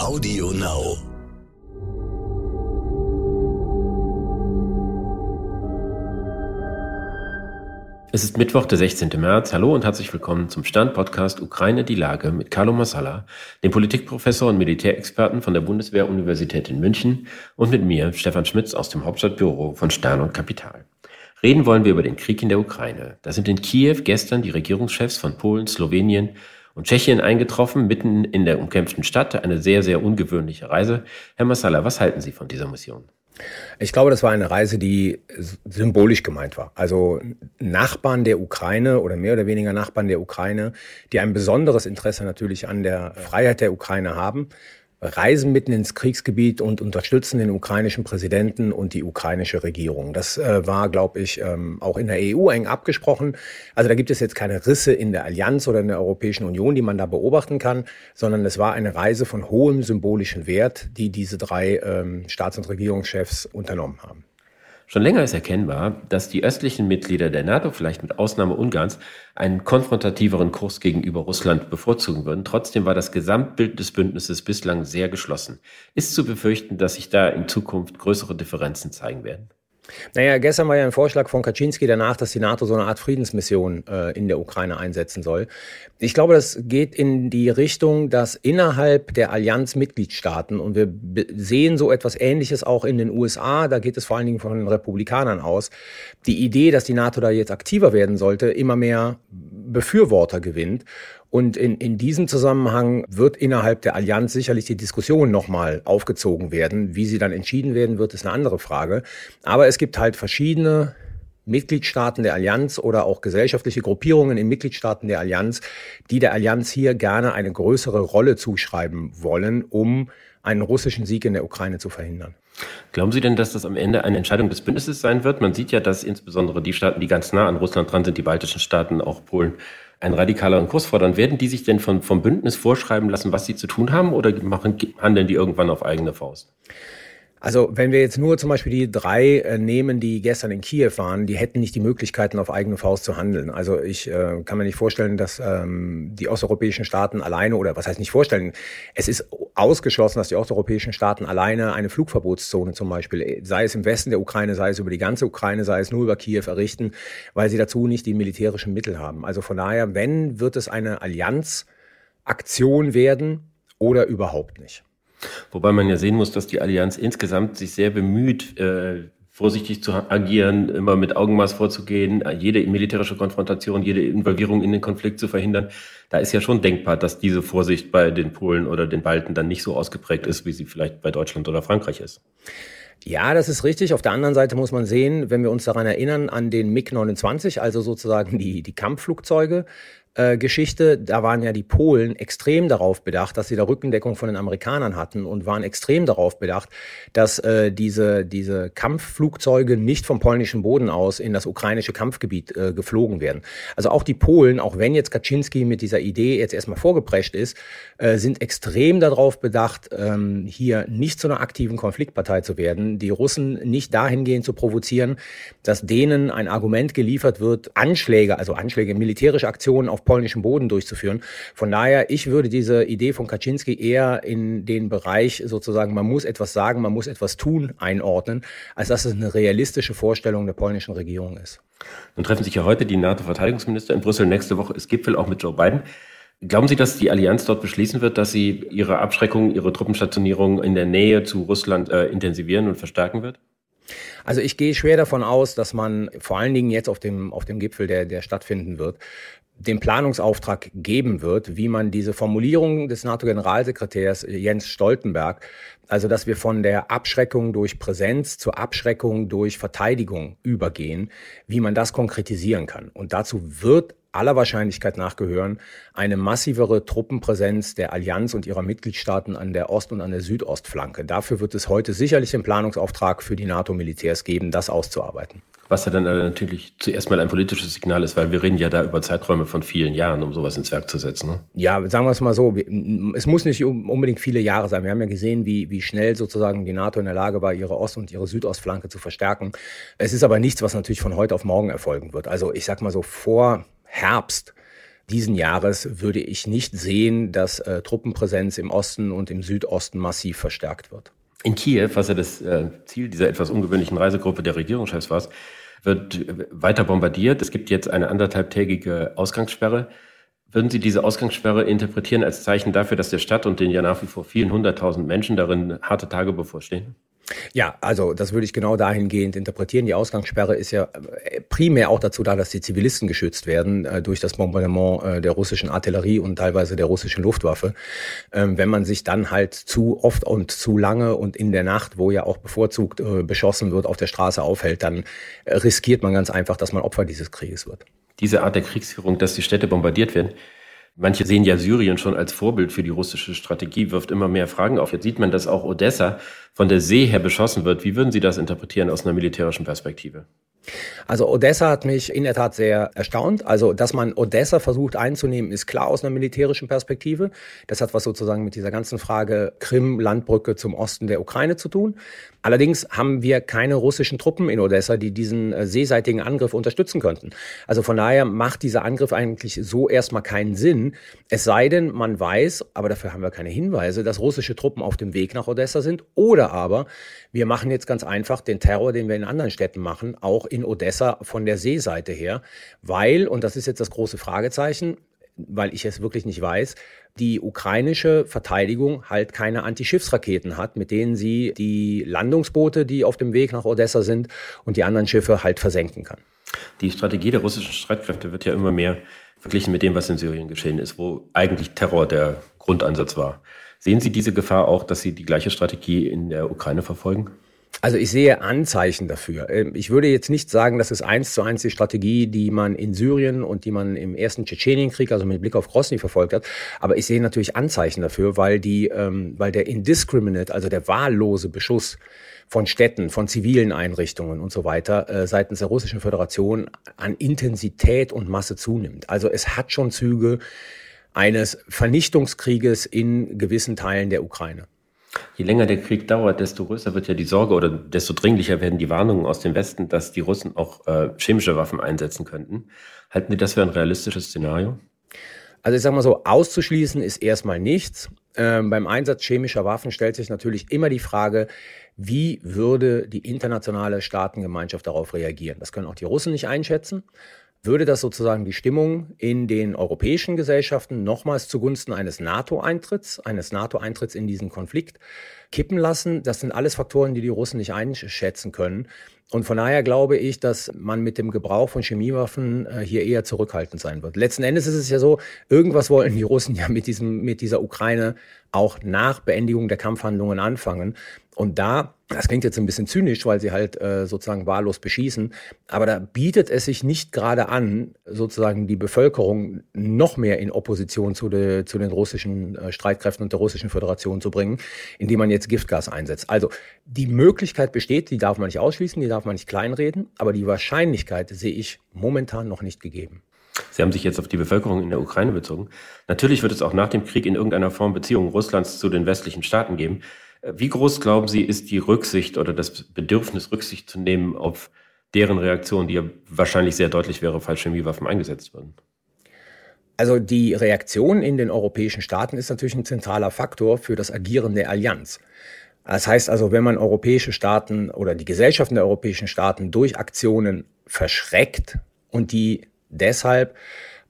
Audio Now. Es ist Mittwoch, der 16. März. Hallo und herzlich willkommen zum Stand-Podcast Ukraine die Lage mit Carlo Massala, dem Politikprofessor und Militärexperten von der Bundeswehr-Universität in München und mit mir, Stefan Schmitz aus dem Hauptstadtbüro von Stern und Kapital. Reden wollen wir über den Krieg in der Ukraine. Da sind in Kiew gestern die Regierungschefs von Polen, Slowenien und Tschechien eingetroffen, mitten in der umkämpften Stadt. Eine sehr, sehr ungewöhnliche Reise. Herr Massala, was halten Sie von dieser Mission? Ich glaube, das war eine Reise, die symbolisch gemeint war. Also Nachbarn der Ukraine oder mehr oder weniger Nachbarn der Ukraine, die ein besonderes Interesse natürlich an der Freiheit der Ukraine haben, reisen mitten ins Kriegsgebiet und unterstützen den ukrainischen Präsidenten und die ukrainische Regierung. Das äh, war, glaube ich, ähm, auch in der EU eng abgesprochen. Also da gibt es jetzt keine Risse in der Allianz oder in der Europäischen Union, die man da beobachten kann, sondern es war eine Reise von hohem symbolischen Wert, die diese drei ähm, Staats- und Regierungschefs unternommen haben. Schon länger ist erkennbar, dass die östlichen Mitglieder der NATO, vielleicht mit Ausnahme Ungarns, einen konfrontativeren Kurs gegenüber Russland bevorzugen würden. Trotzdem war das Gesamtbild des Bündnisses bislang sehr geschlossen. Ist zu befürchten, dass sich da in Zukunft größere Differenzen zeigen werden? Naja, gestern war ja ein Vorschlag von Kaczynski danach, dass die NATO so eine Art Friedensmission äh, in der Ukraine einsetzen soll. Ich glaube, das geht in die Richtung, dass innerhalb der Allianz Mitgliedstaaten, und wir sehen so etwas Ähnliches auch in den USA, da geht es vor allen Dingen von den Republikanern aus, die Idee, dass die NATO da jetzt aktiver werden sollte, immer mehr Befürworter gewinnt. Und in, in diesem Zusammenhang wird innerhalb der Allianz sicherlich die Diskussion nochmal aufgezogen werden. Wie sie dann entschieden werden wird, ist eine andere Frage. Aber es gibt halt verschiedene Mitgliedstaaten der Allianz oder auch gesellschaftliche Gruppierungen in Mitgliedstaaten der Allianz, die der Allianz hier gerne eine größere Rolle zuschreiben wollen, um einen russischen Sieg in der Ukraine zu verhindern. Glauben Sie denn, dass das am Ende eine Entscheidung des Bündnisses sein wird? Man sieht ja, dass insbesondere die Staaten, die ganz nah an Russland dran sind, die baltischen Staaten, auch Polen, einen radikaleren Kurs fordern. Werden die sich denn von, vom Bündnis vorschreiben lassen, was sie zu tun haben, oder machen, handeln die irgendwann auf eigene Faust? Also wenn wir jetzt nur zum Beispiel die drei äh, nehmen, die gestern in Kiew waren, die hätten nicht die Möglichkeiten, auf eigene Faust zu handeln. Also ich äh, kann mir nicht vorstellen, dass ähm, die osteuropäischen Staaten alleine, oder was heißt nicht vorstellen, es ist ausgeschlossen, dass die osteuropäischen Staaten alleine eine Flugverbotszone zum Beispiel, sei es im Westen der Ukraine, sei es über die ganze Ukraine, sei es nur über Kiew errichten, weil sie dazu nicht die militärischen Mittel haben. Also von daher, wenn, wird es eine Allianzaktion werden oder überhaupt nicht. Wobei man ja sehen muss, dass die Allianz insgesamt sich sehr bemüht, äh, vorsichtig zu agieren, immer mit Augenmaß vorzugehen, jede militärische Konfrontation, jede Involvierung in den Konflikt zu verhindern. Da ist ja schon denkbar, dass diese Vorsicht bei den Polen oder den Balten dann nicht so ausgeprägt ist, wie sie vielleicht bei Deutschland oder Frankreich ist. Ja, das ist richtig. Auf der anderen Seite muss man sehen, wenn wir uns daran erinnern, an den MiG-29, also sozusagen die, die Kampfflugzeuge, äh, Geschichte, da waren ja die Polen extrem darauf bedacht, dass sie da Rückendeckung von den Amerikanern hatten und waren extrem darauf bedacht, dass äh, diese, diese Kampfflugzeuge nicht vom polnischen Boden aus in das ukrainische Kampfgebiet äh, geflogen werden. Also auch die Polen, auch wenn jetzt Kaczynski mit dieser Idee jetzt erstmal vorgeprescht ist, äh, sind extrem darauf bedacht, ähm, hier nicht zu einer aktiven Konfliktpartei zu werden, die Russen nicht dahingehend zu provozieren, dass denen ein Argument geliefert wird, Anschläge, also Anschläge, militärische Aktionen auf auf polnischem Boden durchzuführen. Von daher, ich würde diese Idee von Kaczynski eher in den Bereich sozusagen, man muss etwas sagen, man muss etwas tun, einordnen, als dass es eine realistische Vorstellung der polnischen Regierung ist. Nun treffen sich ja heute die NATO-Verteidigungsminister in Brüssel. Nächste Woche ist Gipfel auch mit Joe Biden. Glauben Sie, dass die Allianz dort beschließen wird, dass sie ihre Abschreckung, ihre Truppenstationierung in der Nähe zu Russland äh, intensivieren und verstärken wird? Also ich gehe schwer davon aus, dass man vor allen Dingen jetzt auf dem, auf dem Gipfel, der, der stattfinden wird, den Planungsauftrag geben wird, wie man diese Formulierung des NATO-Generalsekretärs Jens Stoltenberg, also dass wir von der Abschreckung durch Präsenz zur Abschreckung durch Verteidigung übergehen, wie man das konkretisieren kann. Und dazu wird aller Wahrscheinlichkeit nach gehören eine massivere Truppenpräsenz der Allianz und ihrer Mitgliedstaaten an der Ost- und an der Südostflanke. Dafür wird es heute sicherlich den Planungsauftrag für die NATO-Militärs geben, das auszuarbeiten. Was ja dann natürlich zuerst mal ein politisches Signal ist, weil wir reden ja da über Zeiträume von vielen Jahren, um sowas ins Werk zu setzen. Ne? Ja, sagen wir es mal so, es muss nicht unbedingt viele Jahre sein. Wir haben ja gesehen, wie, wie schnell sozusagen die NATO in der Lage war, ihre Ost- und ihre Südostflanke zu verstärken. Es ist aber nichts, was natürlich von heute auf morgen erfolgen wird. Also ich sag mal so, vor Herbst diesen Jahres würde ich nicht sehen, dass äh, Truppenpräsenz im Osten und im Südosten massiv verstärkt wird. In Kiew, was ja das äh, Ziel dieser etwas ungewöhnlichen Reisegruppe der Regierungschefs war, wird weiter bombardiert. Es gibt jetzt eine anderthalbtägige Ausgangssperre. Würden Sie diese Ausgangssperre interpretieren als Zeichen dafür, dass der Stadt und den ja nach wie vor vielen hunderttausend Menschen darin harte Tage bevorstehen? Ja, also das würde ich genau dahingehend interpretieren. Die Ausgangssperre ist ja äh, primär auch dazu da, dass die Zivilisten geschützt werden äh, durch das Bombardement äh, der russischen Artillerie und teilweise der russischen Luftwaffe. Ähm, wenn man sich dann halt zu oft und zu lange und in der Nacht, wo ja auch bevorzugt äh, beschossen wird, auf der Straße aufhält, dann äh, riskiert man ganz einfach, dass man Opfer dieses Krieges wird. Diese Art der Kriegsführung, dass die Städte bombardiert werden, Manche sehen ja Syrien schon als Vorbild für die russische Strategie, wirft immer mehr Fragen auf. Jetzt sieht man, dass auch Odessa von der See her beschossen wird. Wie würden Sie das interpretieren aus einer militärischen Perspektive? Also Odessa hat mich in der Tat sehr erstaunt. Also, dass man Odessa versucht einzunehmen, ist klar aus einer militärischen Perspektive. Das hat was sozusagen mit dieser ganzen Frage Krim-Landbrücke zum Osten der Ukraine zu tun. Allerdings haben wir keine russischen Truppen in Odessa, die diesen äh, seeseitigen Angriff unterstützen könnten. Also von daher macht dieser Angriff eigentlich so erstmal keinen Sinn. Es sei denn, man weiß, aber dafür haben wir keine Hinweise, dass russische Truppen auf dem Weg nach Odessa sind. Oder aber wir machen jetzt ganz einfach den Terror, den wir in anderen Städten machen, auch in Odessa von der Seeseite her, weil, und das ist jetzt das große Fragezeichen, weil ich es wirklich nicht weiß, die ukrainische Verteidigung halt keine Antischiffsraketen hat, mit denen sie die Landungsboote, die auf dem Weg nach Odessa sind, und die anderen Schiffe halt versenken kann. Die Strategie der russischen Streitkräfte wird ja immer mehr verglichen mit dem, was in Syrien geschehen ist, wo eigentlich Terror der Grundansatz war. Sehen Sie diese Gefahr auch, dass Sie die gleiche Strategie in der Ukraine verfolgen? Also ich sehe Anzeichen dafür. Ähm, ich würde jetzt nicht sagen, das ist eins zu eins die Strategie, die man in Syrien und die man im ersten Tschetschenienkrieg, also mit Blick auf Grosny verfolgt hat. Aber ich sehe natürlich Anzeichen dafür, weil die, ähm, weil der indiscriminate, also der wahllose Beschuss von Städten, von zivilen Einrichtungen und so weiter äh, seitens der Russischen Föderation an Intensität und Masse zunimmt. Also es hat schon Züge eines Vernichtungskrieges in gewissen Teilen der Ukraine. Je länger der Krieg dauert, desto größer wird ja die Sorge oder desto dringlicher werden die Warnungen aus dem Westen, dass die Russen auch äh, chemische Waffen einsetzen könnten. Halten Sie das für ein realistisches Szenario? Also ich sage mal so, auszuschließen ist erstmal nichts. Ähm, beim Einsatz chemischer Waffen stellt sich natürlich immer die Frage, wie würde die internationale Staatengemeinschaft darauf reagieren? Das können auch die Russen nicht einschätzen würde das sozusagen die Stimmung in den europäischen Gesellschaften nochmals zugunsten eines NATO-Eintritts, eines NATO-Eintritts in diesen Konflikt kippen lassen. Das sind alles Faktoren, die die Russen nicht einschätzen können. Und von daher glaube ich, dass man mit dem Gebrauch von Chemiewaffen äh, hier eher zurückhaltend sein wird. Letzten Endes ist es ja so, irgendwas wollen die Russen ja mit diesem, mit dieser Ukraine auch nach Beendigung der Kampfhandlungen anfangen. Und da, das klingt jetzt ein bisschen zynisch, weil sie halt äh, sozusagen wahllos beschießen, aber da bietet es sich nicht gerade an, sozusagen die Bevölkerung noch mehr in Opposition zu, de, zu den russischen äh, Streitkräften und der russischen Föderation zu bringen, indem man jetzt Giftgas einsetzt. Also die Möglichkeit besteht, die darf man nicht ausschließen, die darf man nicht kleinreden, aber die Wahrscheinlichkeit sehe ich momentan noch nicht gegeben. Sie haben sich jetzt auf die Bevölkerung in der Ukraine bezogen. Natürlich wird es auch nach dem Krieg in irgendeiner Form Beziehungen Russlands zu den westlichen Staaten geben. Wie groß glauben Sie, ist die Rücksicht oder das Bedürfnis, Rücksicht zu nehmen auf deren Reaktion, die ja wahrscheinlich sehr deutlich wäre, falls Chemiewaffen eingesetzt würden? Also die Reaktion in den europäischen Staaten ist natürlich ein zentraler Faktor für das Agieren der Allianz. Das heißt also, wenn man europäische Staaten oder die Gesellschaften der europäischen Staaten durch Aktionen verschreckt und die deshalb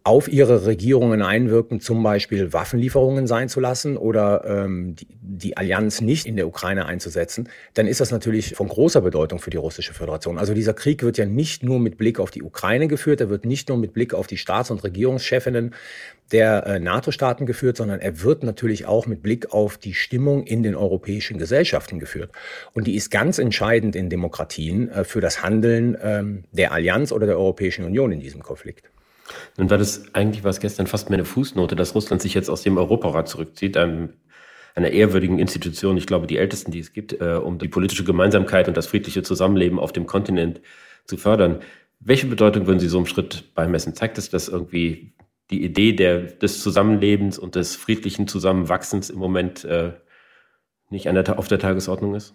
auf ihre Regierungen einwirken, zum Beispiel Waffenlieferungen sein zu lassen oder ähm, die, die Allianz nicht in der Ukraine einzusetzen, dann ist das natürlich von großer Bedeutung für die russische Föderation. Also dieser Krieg wird ja nicht nur mit Blick auf die Ukraine geführt, er wird nicht nur mit Blick auf die Staats- und Regierungschefinnen der äh, NATO-Staaten geführt, sondern er wird natürlich auch mit Blick auf die Stimmung in den europäischen Gesellschaften geführt. Und die ist ganz entscheidend in Demokratien äh, für das Handeln ähm, der Allianz oder der Europäischen Union in diesem Konflikt. Nun war das eigentlich was gestern fast mehr eine Fußnote, dass Russland sich jetzt aus dem Europarat zurückzieht, einem, einer ehrwürdigen Institution, ich glaube die ältesten, die es gibt, äh, um die politische Gemeinsamkeit und das friedliche Zusammenleben auf dem Kontinent zu fördern. Welche Bedeutung würden Sie so einem Schritt beimessen? Zeigt es, dass irgendwie die Idee der, des Zusammenlebens und des friedlichen Zusammenwachsens im Moment äh, nicht der, auf der Tagesordnung ist?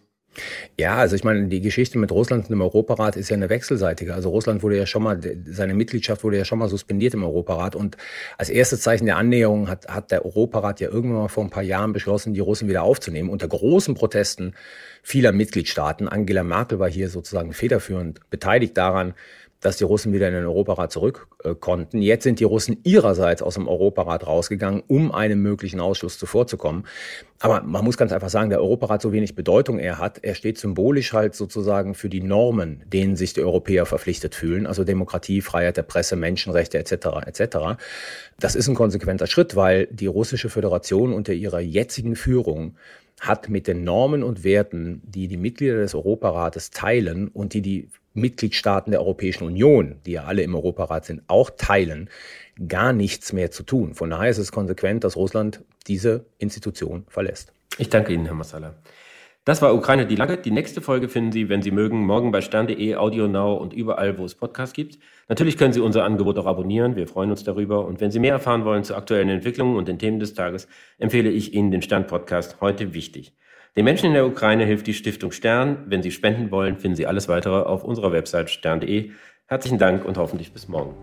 Ja, also ich meine, die Geschichte mit Russland und dem Europarat ist ja eine wechselseitige. Also Russland wurde ja schon mal, seine Mitgliedschaft wurde ja schon mal suspendiert im Europarat. Und als erstes Zeichen der Annäherung hat, hat der Europarat ja irgendwann mal vor ein paar Jahren beschlossen, die Russen wieder aufzunehmen. Unter großen Protesten vieler Mitgliedstaaten. Angela Merkel war hier sozusagen federführend beteiligt daran, dass die Russen wieder in den Europarat zurück äh, konnten. Jetzt sind die Russen ihrerseits aus dem Europarat rausgegangen, um einem möglichen Ausschluss zuvorzukommen. Aber man muss ganz einfach sagen, der Europarat so wenig Bedeutung er hat, er steht symbolisch halt sozusagen für die Normen, denen sich die Europäer verpflichtet fühlen, also Demokratie, Freiheit der Presse, Menschenrechte etc. etc. Das ist ein konsequenter Schritt, weil die russische Föderation unter ihrer jetzigen Führung hat mit den Normen und Werten, die die Mitglieder des Europarates teilen und die die Mitgliedstaaten der Europäischen Union, die ja alle im Europarat sind, auch teilen, gar nichts mehr zu tun. Von daher ist es konsequent, dass Russland diese Institution verlässt. Ich danke Ihnen, Herr Massala. Das war Ukraine die Lage. Die nächste Folge finden Sie, wenn Sie mögen, morgen bei stern.de, Audio Now und überall, wo es Podcasts gibt. Natürlich können Sie unser Angebot auch abonnieren. Wir freuen uns darüber. Und wenn Sie mehr erfahren wollen zu aktuellen Entwicklungen und den Themen des Tages, empfehle ich Ihnen den Stern-Podcast heute wichtig. Den Menschen in der Ukraine hilft die Stiftung Stern. Wenn Sie spenden wollen, finden Sie alles weitere auf unserer Website stern.de. Herzlichen Dank und hoffentlich bis morgen.